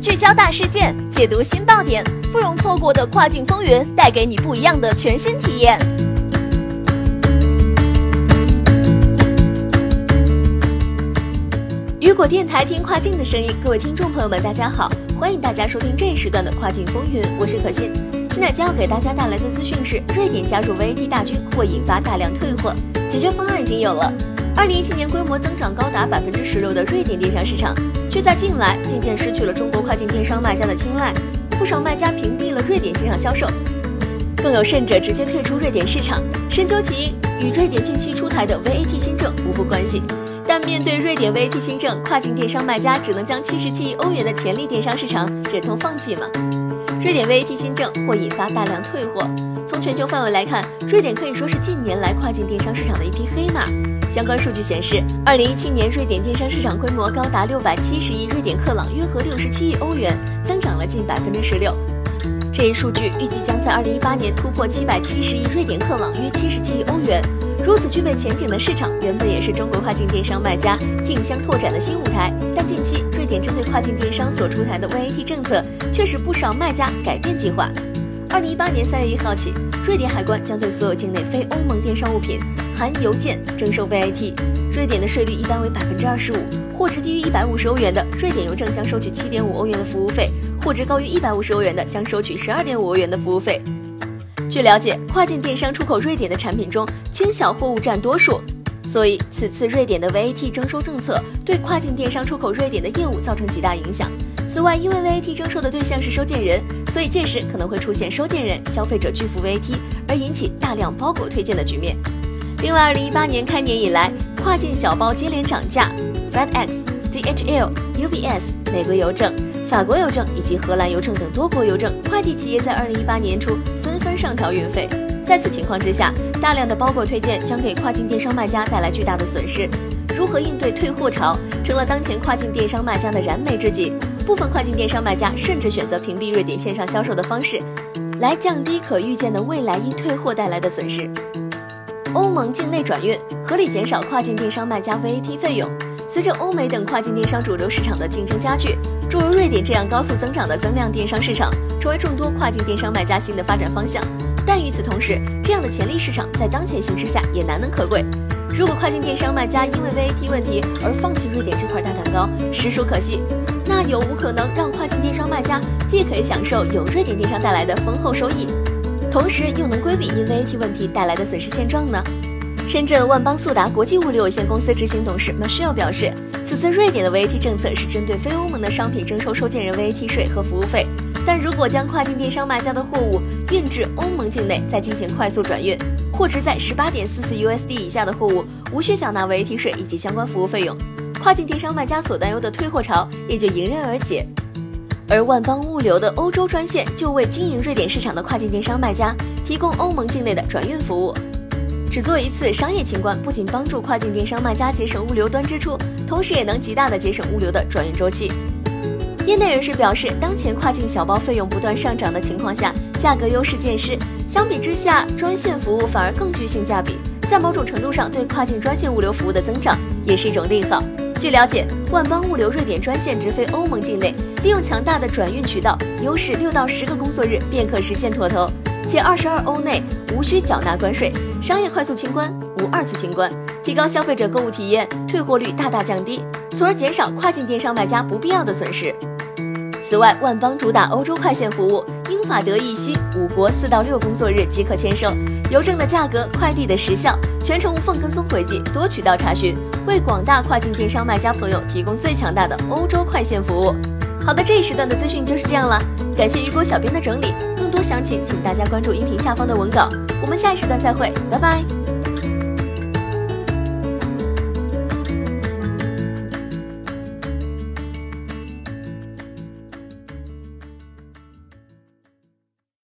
聚焦大事件，解读新爆点，不容错过的跨境风云，带给你不一样的全新体验。雨果电台听跨境的声音，各位听众朋友们，大家好，欢迎大家收听这一时段的跨境风云，我是可心。现在将要给大家带来的资讯是，瑞典加入 VAT 大军或引发大量退货，解决方案已经有了。二零一七年规模增长高达百分之十六的瑞典电商市场，却在近来渐渐失去了中国跨境电商卖家的青睐，不少卖家屏蔽了瑞典线上销售，更有甚者直接退出瑞典市场。深究其因，与瑞典近期出台的 VAT 新政无不关系。但面对瑞典 VAT 新政，跨境电商卖家只能将七十七亿欧元的潜力电商市场忍痛放弃吗？瑞典 VAT 新政或引发大量退货。从全球范围来看，瑞典可以说是近年来跨境电商市场的一匹黑马。相关数据显示，二零一七年瑞典电商市场规模高达六百七十亿瑞典克朗，约合六十七亿欧元，增长了近百分之十六。这一数据预计将在二零一八年突破七百七十亿瑞典克朗，约七十七亿欧元。如此具备前景的市场，原本也是中国跨境电商卖家竞相拓展的新舞台。但近期瑞典针对跨境电商所出台的 VAT 政策，却使不少卖家改变计划。二零一八年三月一号起，瑞典海关将对所有境内非欧盟电商物品含邮件征收 VAT。瑞典的税率一般为百分之二十五，货值低于一百五十欧元的，瑞典邮政将收取七点五欧元的服务费；货值高于一百五十欧元的，将收取十二点五欧元的服务费。据了解，跨境电商出口瑞典的产品中，轻小货物占多数，所以此次瑞典的 VAT 征收政策对跨境电商出口瑞典的业务造成极大影响。此外，因为 VAT 征收的对象是收件人，所以届时可能会出现收件人、消费者拒付 VAT 而引起大量包裹退件的局面。另外，二零一八年开年以来，跨境小包接连涨价，FedEx、DHL、UPS、美国邮政、法国邮政以及荷兰邮政等多国邮政快递企业在二零一八年初纷纷上调运费。在此情况之下，大量的包裹退件将给跨境电商卖家带来巨大的损失。如何应对退货潮，成了当前跨境电商卖家的燃眉之急。部分跨境电商卖家甚至选择屏蔽瑞典线上销售的方式，来降低可预见的未来因退货带来的损失。欧盟境内转运合理减少跨境电商卖家 VAT 费用。随着欧美等跨境电商主流市场的竞争加剧，诸如瑞典这样高速增长的增量电商市场，成为众多跨境电商卖家新的发展方向。但与此同时，这样的潜力市场在当前形势下也难能可贵。如果跨境电商卖家因为 VAT 问题而放弃瑞典这块大蛋糕，实属可惜。那有无可能让跨境电商卖家既可以享受由瑞典电商带来的丰厚收益，同时又能规避因 VAT 问题带来的损失现状呢？深圳万邦速达国际物流有限公司执行董事 Michelle 表示，此次瑞典的 VAT 政策是针对非欧盟的商品征收收件人 VAT 税和服务费，但如果将跨境电商卖家的货物运至欧盟境内再进行快速转运。货值在十八点四四 USD 以下的货物，无需缴纳 VAT 税以及相关服务费用，跨境电商卖家所担忧的退货潮也就迎刃而解。而万邦物流的欧洲专线就为经营瑞典市场的跨境电商卖家提供欧盟境内的转运服务。只做一次商业清关，不仅帮助跨境电商卖家节省物流端支出，同时也能极大的节省物流的转运周期。业内人士表示，当前跨境小包费用不断上涨的情况下，价格优势渐失。相比之下，专线服务反而更具性价比，在某种程度上，对跨境专线物流服务的增长也是一种利好。据了解，万邦物流瑞典专线直飞欧盟境内，利用强大的转运渠道优势，六到十个工作日便可实现妥投，且二十二欧内无需缴纳关税，商业快速清关，无二次清关，提高消费者购物体验，退货率大大降低，从而减少跨境电商卖家不必要的损失。此外，万邦主打欧洲快线服务，英法德意西五国四到六工作日即可签收，邮政的价格、快递的时效，全程无缝跟踪轨迹，多渠道查询，为广大跨境电商卖家朋友提供最强大的欧洲快线服务。好的，这一时段的资讯就是这样了，感谢雨果小编的整理，更多详情请大家关注音频下方的文稿，我们下一时段再会，拜拜。